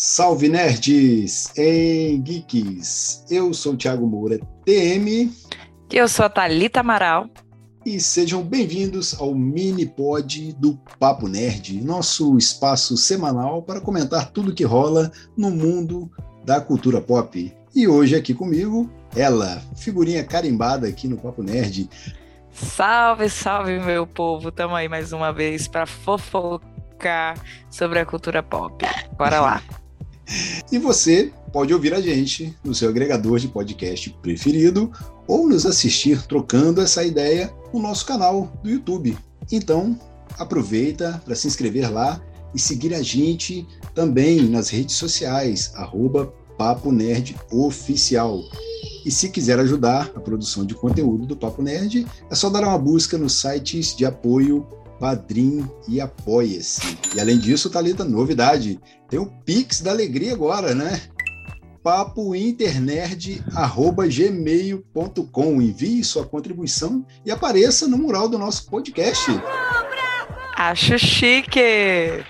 Salve nerds em geeks! Eu sou o Thiago Moura, TM. Eu sou a Thalita Amaral. E sejam bem-vindos ao mini pod do Papo Nerd, nosso espaço semanal para comentar tudo que rola no mundo da cultura pop. E hoje aqui comigo, ela, figurinha carimbada aqui no Papo Nerd. Salve, salve, meu povo! Tamo aí mais uma vez para fofocar sobre a cultura pop. Bora lá! E você pode ouvir a gente no seu agregador de podcast preferido ou nos assistir trocando essa ideia no nosso canal do YouTube. Então, aproveita para se inscrever lá e seguir a gente também nas redes sociais, arroba Papo Nerd Oficial. E se quiser ajudar a produção de conteúdo do Papo Nerd, é só dar uma busca nos sites de apoio Padrim e Apoia-se. E além disso, Thalita, novidade, tem o Pix da Alegria agora, né? papointernerd.gmail.com. Envie sua contribuição e apareça no mural do nosso podcast. Acho chique!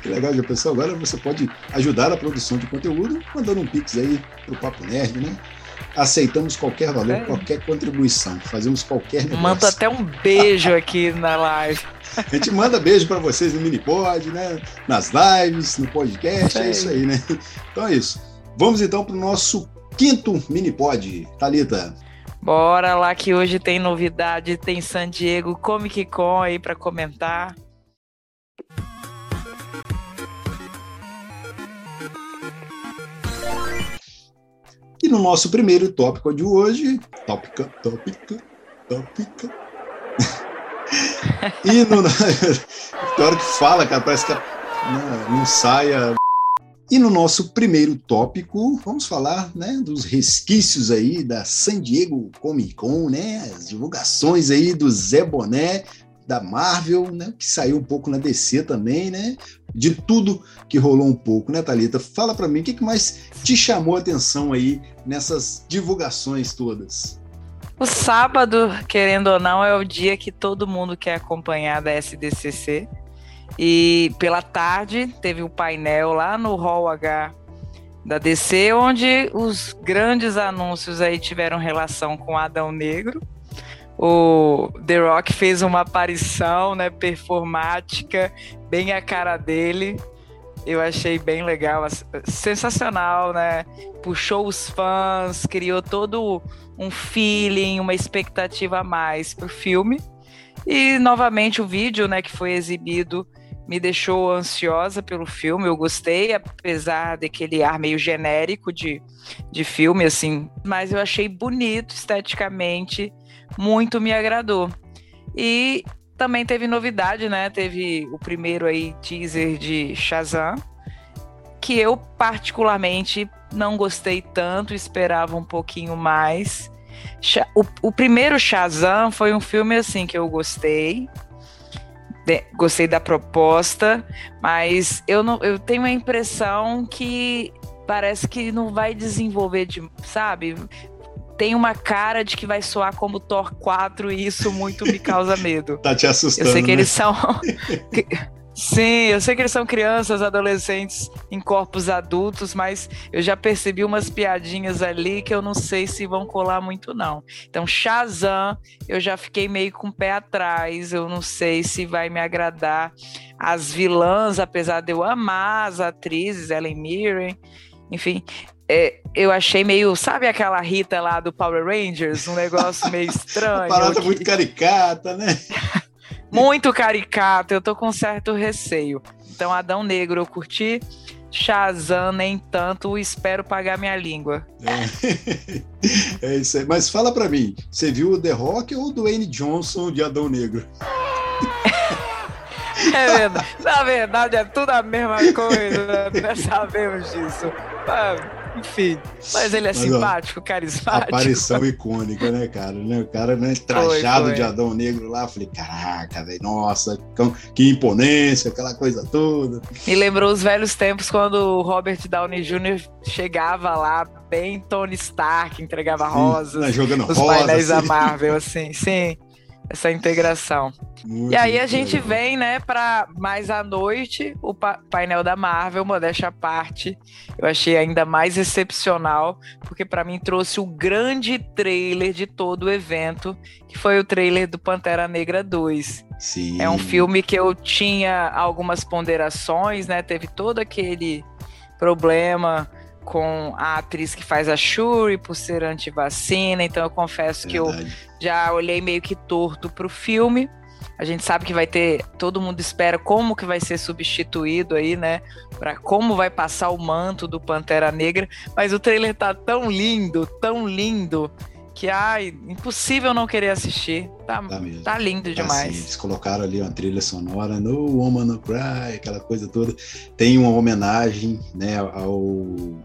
Que legal, já pensou? Agora você pode ajudar a produção de conteúdo mandando um Pix aí pro Papo Nerd, né? Aceitamos qualquer valor, é. qualquer contribuição, fazemos qualquer negócio. Manda até um beijo aqui na live. A gente manda beijo para vocês no Minipod, né? Nas lives, no podcast, é, é isso aí, né? Então é isso. Vamos então para o nosso quinto Minipod. Talita. Bora lá que hoje tem novidade, tem San Diego Comic Con aí para comentar. E no nosso primeiro tópico de hoje, tópica, tópica, tópica. e no. Na hora que fala, cara, parece que não, não saia. E no nosso primeiro tópico, vamos falar né, dos resquícios aí da San Diego Comic Con, né? As divulgações aí do Zé Boné, da Marvel, né? Que saiu um pouco na DC também, né? De tudo que rolou um pouco, né, Thalita? Fala para mim, o que, mais te chamou a atenção aí nessas divulgações todas? O sábado, querendo ou não, é o dia que todo mundo quer acompanhar da SDCC. E pela tarde teve o um painel lá no Hall H da DC, onde os grandes anúncios aí tiveram relação com Adão Negro o The Rock fez uma aparição, né, performática, bem a cara dele. Eu achei bem legal, sensacional, né? Puxou os fãs, criou todo um feeling, uma expectativa a mais pro filme. E novamente o vídeo, né, que foi exibido me deixou ansiosa pelo filme. Eu gostei, apesar daquele ar meio genérico de, de filme, assim. Mas eu achei bonito esteticamente muito me agradou. E também teve novidade, né? Teve o primeiro aí teaser de Shazam, que eu particularmente não gostei tanto, esperava um pouquinho mais. O, o primeiro Shazam foi um filme assim que eu gostei, gostei da proposta, mas eu não, eu tenho a impressão que parece que não vai desenvolver de, sabe? Tem uma cara de que vai soar como Thor 4 e isso muito me causa medo. tá te assustando. Eu sei que né? eles são. Sim, eu sei que eles são crianças, adolescentes em corpos adultos, mas eu já percebi umas piadinhas ali que eu não sei se vão colar muito, não. Então, Shazam, eu já fiquei meio com o pé atrás, eu não sei se vai me agradar. As vilãs, apesar de eu amar as atrizes, Ellen Mirren, enfim, é, eu achei meio, sabe aquela Rita lá do Power Rangers? Um negócio meio estranho. Parada que... muito caricata, né? muito caricata, eu tô com certo receio. Então, Adão Negro eu curti, Shazam nem tanto, espero pagar minha língua. É, é isso aí. Mas fala pra mim, você viu o The Rock ou o Dwayne Johnson de Adão Negro? É verdade. Na verdade, é tudo a mesma coisa, né? Sabemos disso. Enfim. Mas ele é mas, simpático, ó, carismático. Aparição icônica, né, cara? Né, o cara, né, trajado foi, foi. de Adão Negro lá, falei, caraca, velho, nossa, que imponência, aquela coisa toda. Me lembrou os velhos tempos quando o Robert Downey Jr. chegava lá, bem Tony Stark, entregava sim, rosas. Né, jogando os rosa. painéis assim. da Marvel, assim, sim. Essa integração. Muito e aí a gente legal. vem, né, para mais à noite, o pa painel da Marvel, modéstia à parte. Eu achei ainda mais excepcional, porque para mim trouxe o grande trailer de todo o evento, que foi o trailer do Pantera Negra 2. Sim. É um filme que eu tinha algumas ponderações, né? Teve todo aquele problema com a atriz que faz a Shuri por ser anti-vacina, então eu confesso que eu já olhei meio que torto pro filme. A gente sabe que vai ter, todo mundo espera como que vai ser substituído aí, né? Para como vai passar o manto do Pantera Negra, mas o trailer tá tão lindo, tão lindo que ai, impossível não querer assistir. Tá, tá, tá lindo tá demais. Assim, eles colocaram ali uma trilha sonora, No Woman No Cry, aquela coisa toda. Tem uma homenagem, né, ao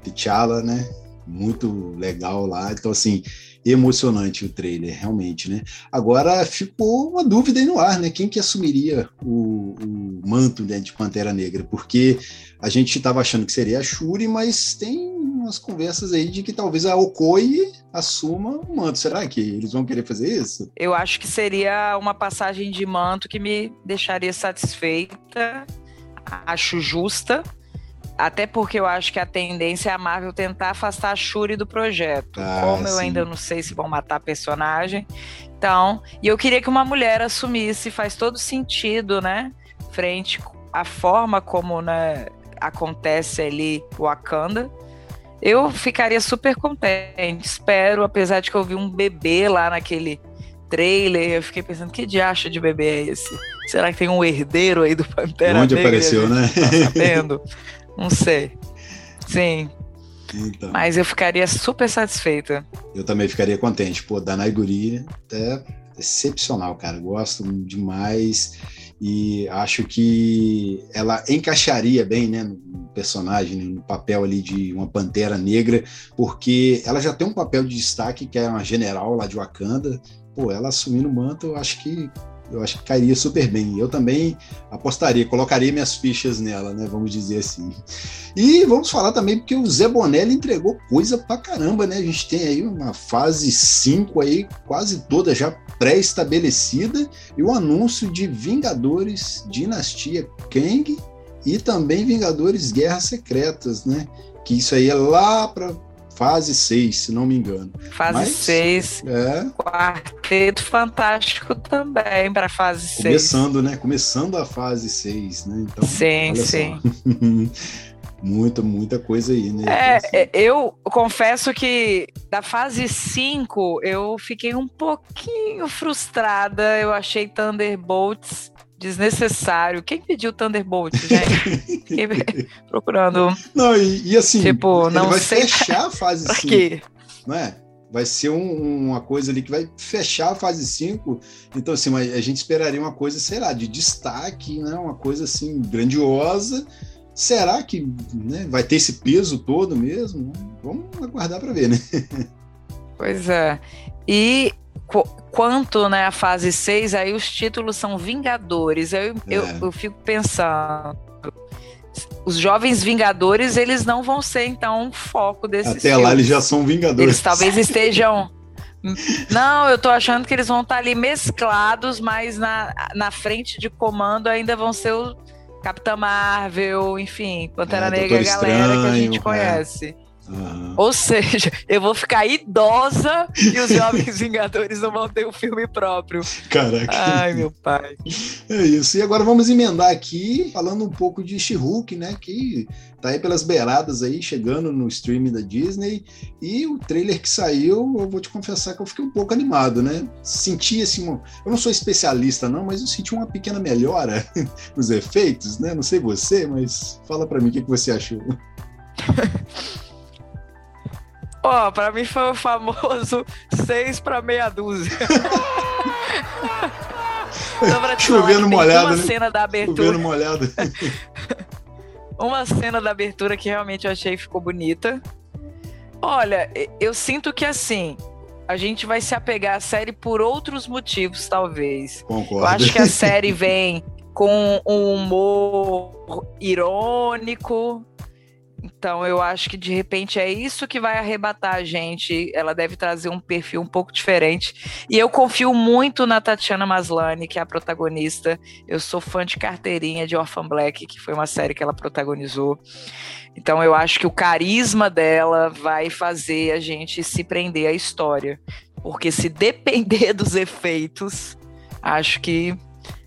T'Challa, né? Muito legal lá. Então, assim, emocionante o trailer, realmente, né? Agora ficou uma dúvida aí no ar, né? Quem que assumiria o, o manto né, de Pantera Negra? Porque a gente estava achando que seria a Shuri, mas tem umas conversas aí de que talvez a Okoi assuma o manto. Será que eles vão querer fazer isso? Eu acho que seria uma passagem de manto que me deixaria satisfeita, acho justa, até porque eu acho que a tendência é a Marvel tentar afastar a Shuri do projeto. Ah, Como eu ainda não sei se vão matar a personagem. Então, e eu queria que uma mulher assumisse, faz todo sentido, né? Frente à forma como né, acontece ali o Wakanda. Eu ficaria super contente. Espero, apesar de que eu vi um bebê lá naquele trailer, eu fiquei pensando, que diacho de bebê é esse? Será que tem um herdeiro aí do Pantera Onde Negra? apareceu, né? Tá sabendo? Não sei. Sim. Então, Mas eu ficaria super satisfeita. Eu também ficaria contente. Pô, Danai Guri é excepcional, cara. Gosto demais e acho que ela encaixaria bem, né, no personagem, né, no papel ali de uma pantera negra, porque ela já tem um papel de destaque que é uma general lá de Wakanda. Pô, ela assumindo o manto, eu acho que eu acho que cairia super bem. Eu também apostaria, colocaria minhas fichas nela, né? Vamos dizer assim. E vamos falar também porque o Zé Bonelli entregou coisa pra caramba, né? A gente tem aí uma fase 5 aí, quase toda já pré-estabelecida, e o anúncio de Vingadores Dinastia Kang e também Vingadores Guerras Secretas, né? Que isso aí é lá para fase 6, se não me engano. Fase 6. É. Quarteto Fantástico também para fase 6. Começando, né? Começando a fase 6, né? Então, sim, sim. muita, muita coisa aí, né? É, então, assim. Eu confesso que da fase 5 eu fiquei um pouquinho frustrada. Eu achei Thunderbolts desnecessário. Quem pediu Thunderbolt, gente? Fiquei procurando. Não, e, e assim, tipo, não vai sei fechar a fase 5. Não é? Vai ser um, uma coisa ali que vai fechar a fase 5. Então, assim, a gente esperaria uma coisa, sei lá, de destaque, né? Uma coisa assim, grandiosa. Será que né, vai ter esse peso todo mesmo? Vamos aguardar para ver, né? Pois é. E quanto né, a fase 6, aí os títulos são Vingadores. Eu, é. eu, eu fico pensando. Os jovens Vingadores, eles não vão ser, então, um foco desses Até filmes. lá eles já são Vingadores. Eles talvez estejam. Não, eu tô achando que eles vão estar tá ali mesclados, mas na, na frente de comando ainda vão ser o Capitã Marvel, enfim, Pantera é, Negra, a galera que a gente é. conhece. Uhum. Ou seja, eu vou ficar idosa e os Jovens Vingadores não vão ter um filme próprio. Caraca. Ai, meu pai. É isso. E agora vamos emendar aqui, falando um pouco de She-Hulk, né? Que tá aí pelas beiradas aí, chegando no streaming da Disney. E o trailer que saiu, eu vou te confessar que eu fiquei um pouco animado, né? Senti assim, eu não sou especialista não, mas eu senti uma pequena melhora nos efeitos, né? Não sei você, mas fala para mim o que, que você achou. Ó, oh, pra mim foi o famoso seis pra meia dúzia. Chovendo molhado, uma né? cena da abertura. Chovendo molhado. uma cena da abertura que realmente eu achei ficou bonita. Olha, eu sinto que assim, a gente vai se apegar à série por outros motivos, talvez. Concordo. Eu acho que a série vem com um humor irônico, Então eu acho que de repente é isso que vai arrebatar a gente. Ela deve trazer um perfil um pouco diferente. E eu confio muito na Tatiana Maslany, que é a protagonista. Eu sou fã de carteirinha de Orphan Black, que foi uma série que ela protagonizou. Então eu acho que o carisma dela vai fazer a gente se prender à história. Porque se depender dos efeitos, acho que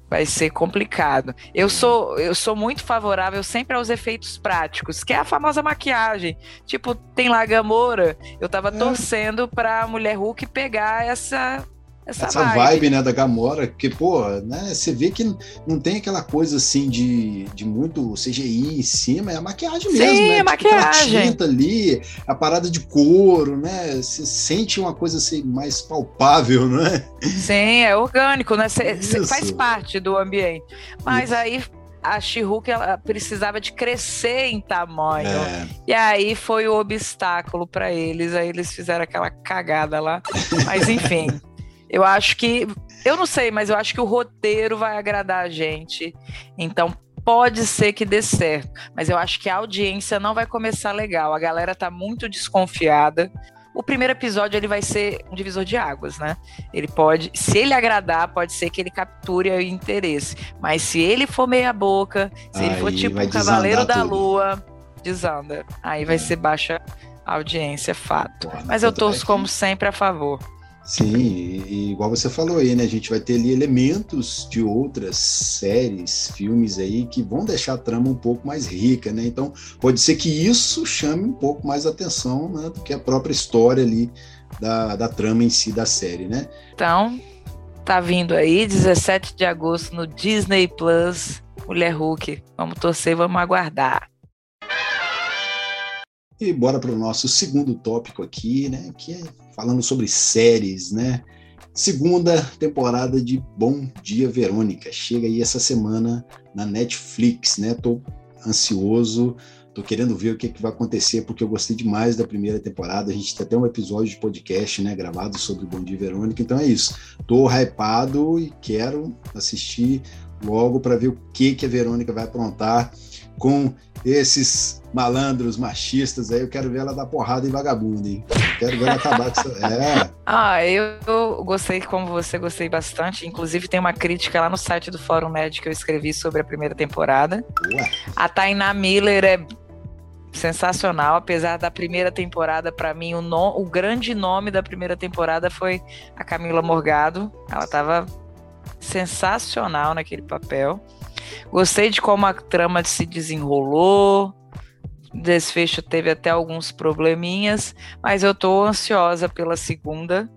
vai ser complicado. Eu sou, eu sou muito favorável sempre aos efeitos práticos, que é a famosa maquiagem. Tipo, tem lá Gamora, eu tava é. torcendo pra Mulher Hulk pegar essa essa, essa vibe. vibe. né, da Gamora, que, pô, né, você vê que não tem aquela coisa assim de, de muito CGI em cima, é a maquiagem Sim, mesmo, né? É maquiagem. Tipo, tinta ali, a parada de couro, né? Você sente uma coisa assim mais palpável, né? Sim, é orgânico, né? Faz parte do ambiente. Mas Isso. aí a she ela precisava de crescer em tamanho. É. E aí foi o obstáculo para eles. Aí eles fizeram aquela cagada lá. Mas enfim. Eu acho que. Eu não sei, mas eu acho que o roteiro vai agradar a gente. Então pode ser que dê certo. Mas eu acho que a audiência não vai começar legal. A galera tá muito desconfiada. O primeiro episódio ele vai ser um divisor de águas, né? Ele pode, se ele agradar, pode ser que ele capture o interesse. Mas se ele for meia boca, se Aí ele for tipo um cavaleiro da lua, desanda. Aí vai é. ser baixa audiência, fato. Mas eu torço como sempre a favor. Sim, e, igual você falou aí, né? A gente vai ter ali elementos de outras séries, filmes aí que vão deixar a trama um pouco mais rica, né? Então, pode ser que isso chame um pouco mais atenção né, do que a própria história ali da, da trama em si da série, né? Então, tá vindo aí, 17 de agosto no Disney Plus, Mulher Hulk. Vamos torcer, vamos aguardar. E bora para o nosso segundo tópico aqui, né? Que é falando sobre séries, né? Segunda temporada de Bom Dia Verônica. Chega aí essa semana na Netflix, né? Tô ansioso, tô querendo ver o que, que vai acontecer, porque eu gostei demais da primeira temporada. A gente tem até um episódio de podcast, né? Gravado sobre Bom Dia Verônica. Então é isso. Tô hypado e quero assistir logo para ver o que, que a Verônica vai aprontar com esses malandros machistas aí, eu quero ver ela dar porrada em vagabundo, hein? Quero ver ela acabar com isso. É. Ah, eu gostei, como você, gostei bastante. Inclusive, tem uma crítica lá no site do Fórum Nerd que eu escrevi sobre a primeira temporada. Ué. A Tainá Miller é sensacional, apesar da primeira temporada, para mim, o, no, o grande nome da primeira temporada foi a Camila Morgado. Ela estava sensacional naquele papel. Gostei de como a trama se desenrolou. Desfecho teve até alguns probleminhas, mas eu tô ansiosa pela segunda.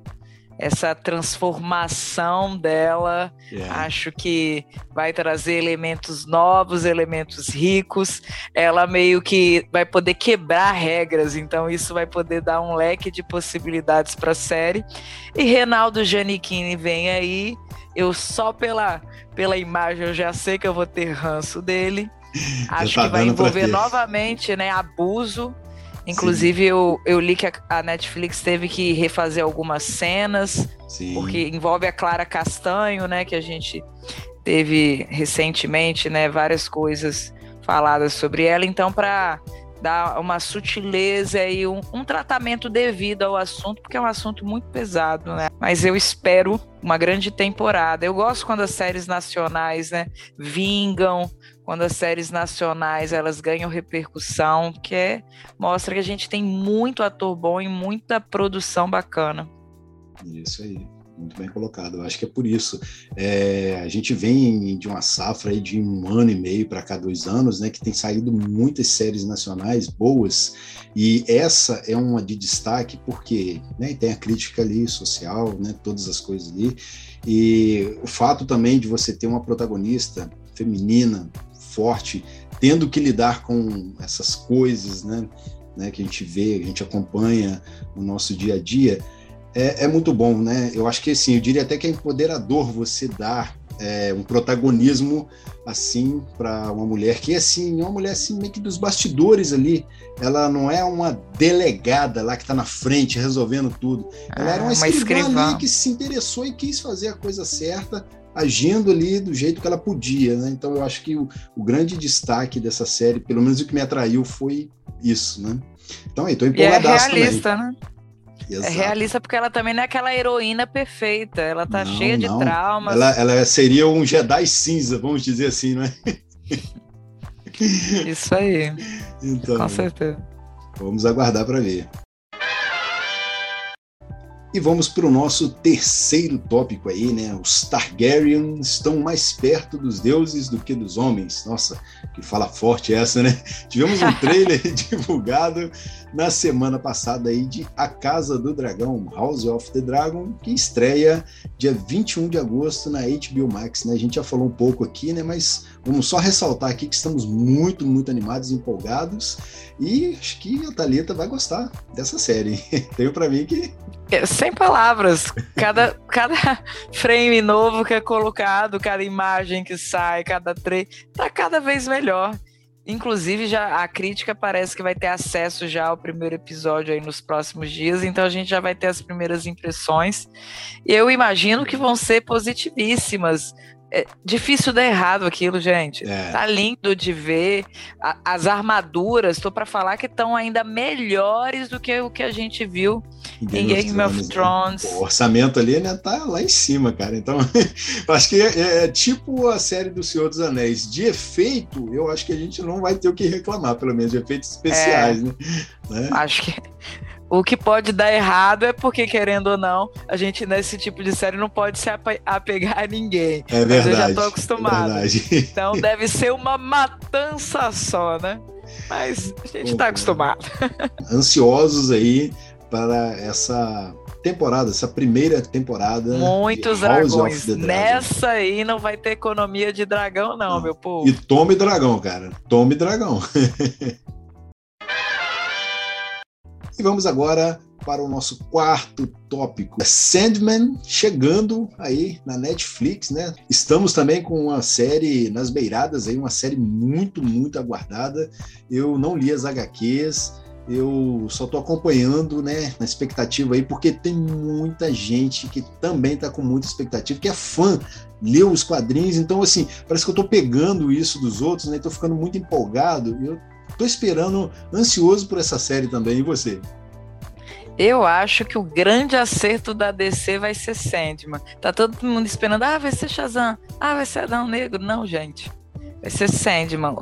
Essa transformação dela, yeah. acho que vai trazer elementos novos, elementos ricos. Ela meio que vai poder quebrar regras, então isso vai poder dar um leque de possibilidades para a série. E Renaldo Giannichini vem aí. Eu só pela pela imagem, eu já sei que eu vou ter ranço dele. Acho tá que vai envolver novamente, né, abuso. Inclusive, eu, eu li que a, a, Netflix teve que refazer algumas cenas, Sim. porque envolve a Clara Castanho, né, que a gente teve recentemente, né, várias coisas faladas sobre ela. Então, para dar uma sutileza e um, um, tratamento devido ao assunto, porque é um assunto muito pesado, né? Mas eu espero uma grande temporada. Eu gosto quando as séries nacionais, né, vingam, quando as séries nacionais elas ganham repercussão, que é, mostra que a gente tem muito ator bom e muita produção bacana. Isso aí muito bem colocado. Eu acho que é por isso. É, a gente vem de uma safra aí de um ano e meio para cá, dois anos, né, que tem saído muitas séries nacionais boas, e essa é uma de destaque porque né, tem a crítica ali social, né, todas as coisas ali, e o fato também de você ter uma protagonista feminina, forte, tendo que lidar com essas coisas, né, né, que a gente vê, a gente acompanha no nosso dia a dia, é, é, muito bom, né? Eu acho que assim, eu diria até que é empoderador você dar é, um protagonismo assim para uma mulher que assim, é uma mulher assim meio que dos bastidores ali. Ela não é uma delegada lá que está na frente resolvendo tudo. Ela ah, era uma, uma escrivã, ali que se interessou e quis fazer a coisa certa, agindo ali do jeito que ela podia, né? Então eu acho que o, o grande destaque dessa série, pelo menos o que me atraiu, foi isso, né? Então aí, tô empolgadaço e é realista, também. né? É Exato. É realista porque ela também não é aquela heroína perfeita. Ela tá não, cheia não. de traumas. Ela, ela, seria um Jedi cinza, vamos dizer assim, não é? Isso aí. Então, Com certeza. Vamos aguardar para ver. E vamos para o nosso terceiro tópico aí, né? Os Targaryen estão mais perto dos deuses do que dos homens. Nossa, que fala forte essa, né? Tivemos um trailer divulgado na semana passada aí de A Casa do Dragão, House of the Dragon, que estreia dia 21 de agosto na HBO Max, né? A gente já falou um pouco aqui, né? Mas vamos só ressaltar aqui que estamos muito, muito animados, empolgados e acho que a Thalita vai gostar dessa série. Tenho para mim que é, sem palavras. Cada, cada frame novo que é colocado, cada imagem que sai, cada trailer, tá cada vez melhor. Inclusive, já a crítica parece que vai ter acesso já ao primeiro episódio aí nos próximos dias, então a gente já vai ter as primeiras impressões. Eu imagino que vão ser positivíssimas, é difícil dar errado aquilo, gente. É. Tá lindo de ver. A, as armaduras, estou para falar que estão ainda melhores do que o que a gente viu Game em Game of, of Thrones. O orçamento ali, né, tá lá em cima, cara. Então, acho que é, é, é, tipo a série do Senhor dos Anéis. De efeito, eu acho que a gente não vai ter o que reclamar, pelo menos, de efeitos especiais, é. né? né? Acho que o que pode dar errado é porque, querendo ou não, a gente nesse tipo de série não pode se apegar a ninguém. É verdade. Mas eu já tô acostumado. É então deve ser uma matança só, né? Mas a gente está acostumado. Ansiosos aí para essa temporada, essa primeira temporada. Muitos dragões. Nessa aí não vai ter economia de dragão, não, não. meu povo. E tome dragão, cara. Tome dragão. E vamos agora para o nosso quarto tópico. Sandman chegando aí na Netflix, né? Estamos também com uma série nas beiradas aí, uma série muito, muito aguardada. Eu não li as HQs, eu só estou acompanhando, né, na expectativa aí, porque tem muita gente que também está com muita expectativa, que é fã, leu os quadrinhos, então assim, parece que eu estou pegando isso dos outros, né? Estou ficando muito empolgado. Eu Tô esperando, ansioso por essa série também. E você? Eu acho que o grande acerto da DC vai ser Sandman. Tá todo mundo esperando, ah, vai ser Shazam, ah, vai ser Adão Negro. Não, gente. Vai ser Sandman.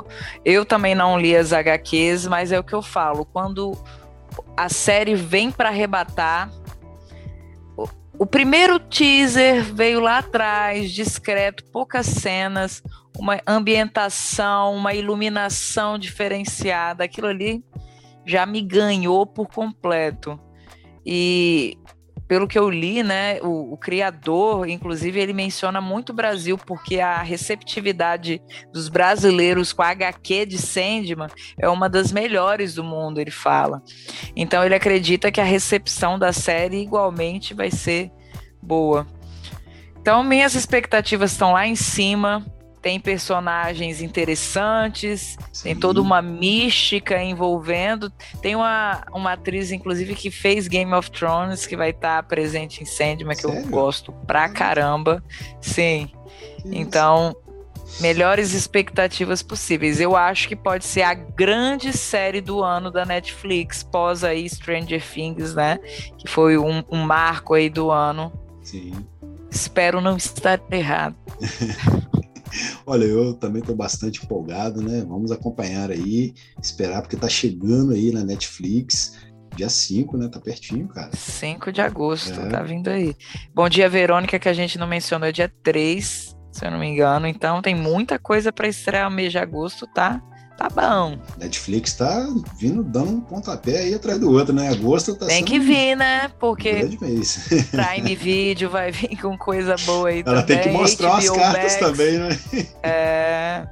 Eu também não li as HQs, mas é o que eu falo. Quando a série vem para arrebatar, o primeiro teaser veio lá atrás, discreto, poucas cenas, uma ambientação, uma iluminação diferenciada. Aquilo ali já me ganhou por completo. E pelo que eu li, né, o, o, criador, inclusive, ele menciona muito o Brasil, porque a receptividade dos brasileiros com a HQ de Sandman é uma das melhores do mundo, ele fala. Então ele acredita que a recepção da série igualmente vai ser boa. Então minhas expectativas estão lá em cima tem personagens interessantes, Sim. tem toda uma mística envolvendo. Tem uma, uma atriz, inclusive, que fez Game of Thrones, que vai estar presente em Sandman, que Sério? eu gosto pra caramba. Sim. Então, melhores expectativas possíveis. Eu acho que pode ser a grande série do ano da Netflix, pós aí Stranger Things, né? Que foi um, um marco aí do ano. Sim. Espero não estar errado. Olha, eu também estou bastante empolgado, né? Vamos acompanhar aí, esperar, porque está chegando aí na Netflix. Dia 5, né? Tá pertinho, cara. 5 de agosto, é. tá vindo aí. Bom dia, Verônica, que a gente não mencionou, é dia 3, se eu não me engano. Então tem muita coisa para estrear no mês de agosto, tá? Tá bom. Netflix tá vindo dando um pontapé aí atrás do outro, né? Agosto tá Tem que vir, né? Porque Prime Video vai vir com coisa boa aí Ela também. tem que mostrar HBO as cartas Max. também, né? É.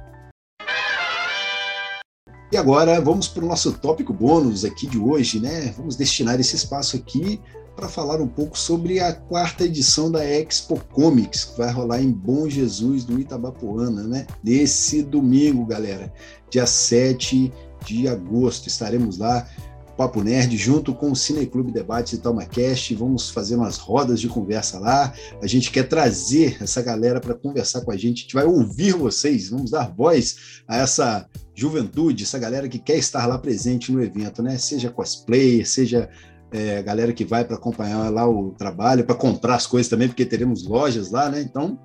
E agora vamos para o nosso tópico bônus aqui de hoje, né? Vamos destinar esse espaço aqui para falar um pouco sobre a quarta edição da Expo Comics, que vai rolar em Bom Jesus do Itabapoana, né? Nesse domingo, galera, dia 7 de agosto. Estaremos lá Papo Nerd, junto com o Cineclube Debates e TalmaCast. Vamos fazer umas rodas de conversa lá. A gente quer trazer essa galera para conversar com a gente. A gente vai ouvir vocês, vamos dar voz a essa juventude, essa galera que quer estar lá presente no evento, né? Seja cosplayer, seja é, galera que vai para acompanhar lá o trabalho, para comprar as coisas também, porque teremos lojas lá, né? Então,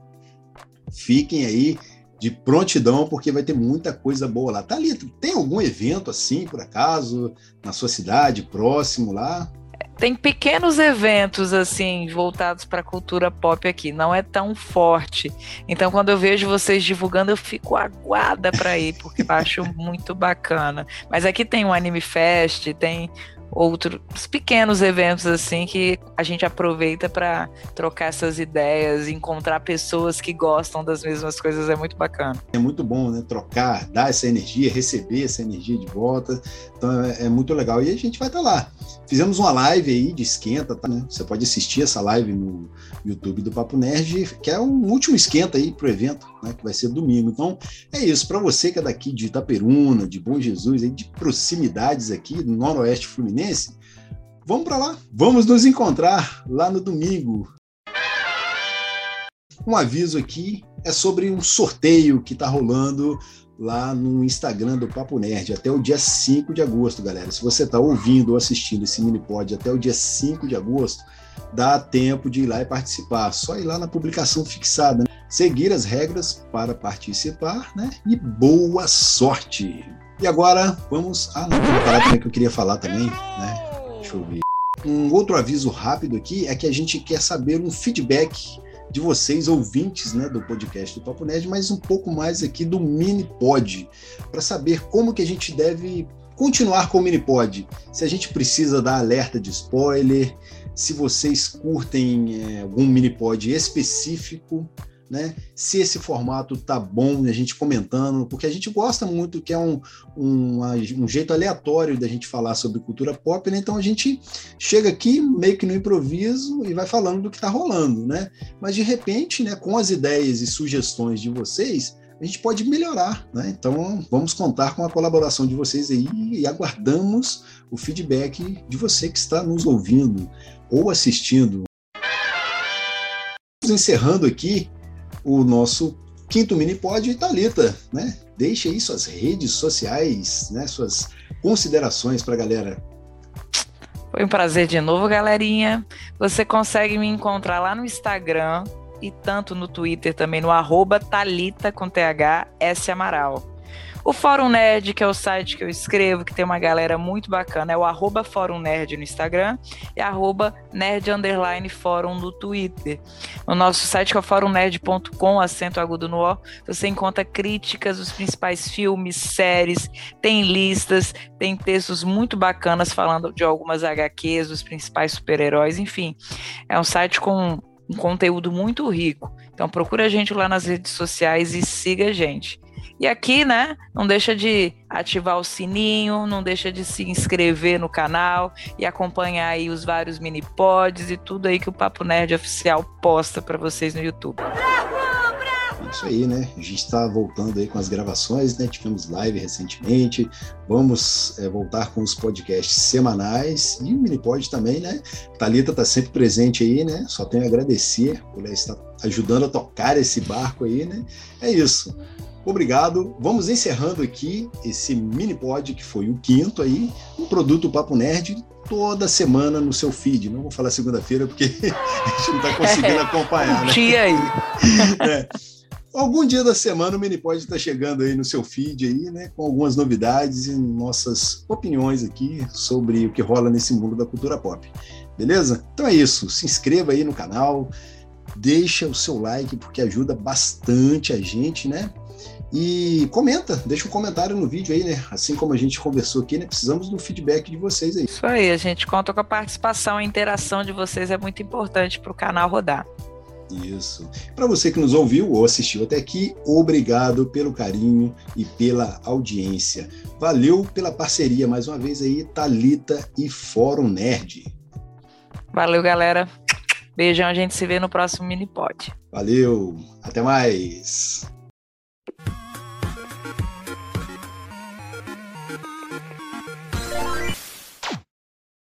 fiquem aí de prontidão, porque vai ter muita coisa boa lá. Thalita, tem algum evento assim, por acaso, na sua cidade, próximo lá? Tem pequenos eventos assim voltados para a cultura pop aqui, não é tão forte. Então, quando eu vejo vocês divulgando, eu fico aguada para ir, porque eu acho muito bacana. Mas aqui tem o Anime Fest, tem outros pequenos eventos assim que a gente aproveita para trocar essas ideias, encontrar pessoas que gostam das mesmas coisas é muito bacana. É muito bom, né? Trocar, dar essa energia, receber essa energia de volta. Então é, é muito legal. E a gente vai estar tá lá. Fizemos uma live aí de esquenta, tá? Né? Você pode assistir essa live no YouTube do Papo Nerd, que é um último esquenta aí pro evento, né? Que vai ser domingo. Então é isso. Para você que é daqui de Itaperuna, de Bom Jesus, de proximidades aqui no Noroeste Fluminense, vamos para lá. Vamos nos encontrar lá no domingo. Um aviso aqui é sobre um sorteio que está rolando lá no Instagram do Papo Nerd até o dia 5 de agosto, galera. Se você está ouvindo ou assistindo esse mini pod até o dia 5 de agosto, dá tempo de ir lá e participar. Só ir lá na publicação fixada, né? Seguir as regras para participar, né? E boa sorte! E agora vamos. Ah, parada que eu queria falar também, né? Deixa eu ver. Um outro aviso rápido aqui é que a gente quer saber um feedback de vocês, ouvintes né, do podcast do Papo Nerd, mas um pouco mais aqui do mini pod, para saber como que a gente deve continuar com o mini pod. Se a gente precisa dar alerta de spoiler, se vocês curtem é, algum mini pod específico, né? Se esse formato tá bom, a gente comentando, porque a gente gosta muito que é um, um, um jeito aleatório da gente falar sobre cultura pop, né? Então a gente chega aqui meio que no improviso e vai falando do que tá rolando, né? Mas de repente, né, com as ideias e sugestões de vocês, a gente pode melhorar, né? Então vamos contar com a colaboração de vocês aí e aguardamos o feedback de você que está nos ouvindo ou assistindo. Encerrando aqui o nosso quinto mini pod Talita, né? Deixe aí suas redes sociais, né? Suas considerações para a galera. Foi um prazer de novo, galerinha. Você consegue me encontrar lá no Instagram e tanto no Twitter também no arroba Talita com TH S Amaral. O Fórum Nerd, que é o site que eu escrevo, que tem uma galera muito bacana, é o arroba Fórum Nerd no Instagram e arroba Nerd Underline Fórum no Twitter. No nosso site, que é o fórumnerd.com, acento agudo no O, você encontra críticas dos principais filmes, séries, tem listas, tem textos muito bacanas falando de algumas HQs, dos principais super-heróis, enfim. É um site com um conteúdo muito rico. Então procura a gente lá nas redes sociais e siga a gente. E aqui, né, não deixa de ativar o sininho, não deixa de se inscrever no canal e acompanhar aí os vários mini pods e tudo aí que o Papo Nerd Oficial posta para vocês no YouTube. Isso aí, né? A gente está voltando aí com as gravações, né? Tivemos live recentemente, vamos é, voltar com os podcasts semanais e o Minipod também, né? Talita está sempre presente aí, né? Só tenho a agradecer por ela estar ajudando a tocar esse barco aí, né? É isso. Obrigado. Vamos encerrando aqui esse mini pod que foi o quinto aí, um produto Papo Nerd toda semana no seu feed. Não vou falar segunda-feira porque a gente não está conseguindo acompanhar. um né? dia aí. É. Algum dia da semana o Minipod está chegando aí no seu feed aí, né, com algumas novidades e nossas opiniões aqui sobre o que rola nesse mundo da cultura pop. Beleza? Então é isso. Se inscreva aí no canal, deixa o seu like porque ajuda bastante a gente, né? E comenta, deixa um comentário no vídeo aí, né? Assim como a gente conversou aqui, né? Precisamos do feedback de vocês aí. Isso aí, a gente conta com a participação, a interação de vocês é muito importante para o canal rodar. Isso. Para você que nos ouviu ou assistiu até aqui, obrigado pelo carinho e pela audiência. Valeu pela parceria mais uma vez aí, Talita e Fórum Nerd. Valeu, galera. Beijão, a gente se vê no próximo mini pod. Valeu, até mais.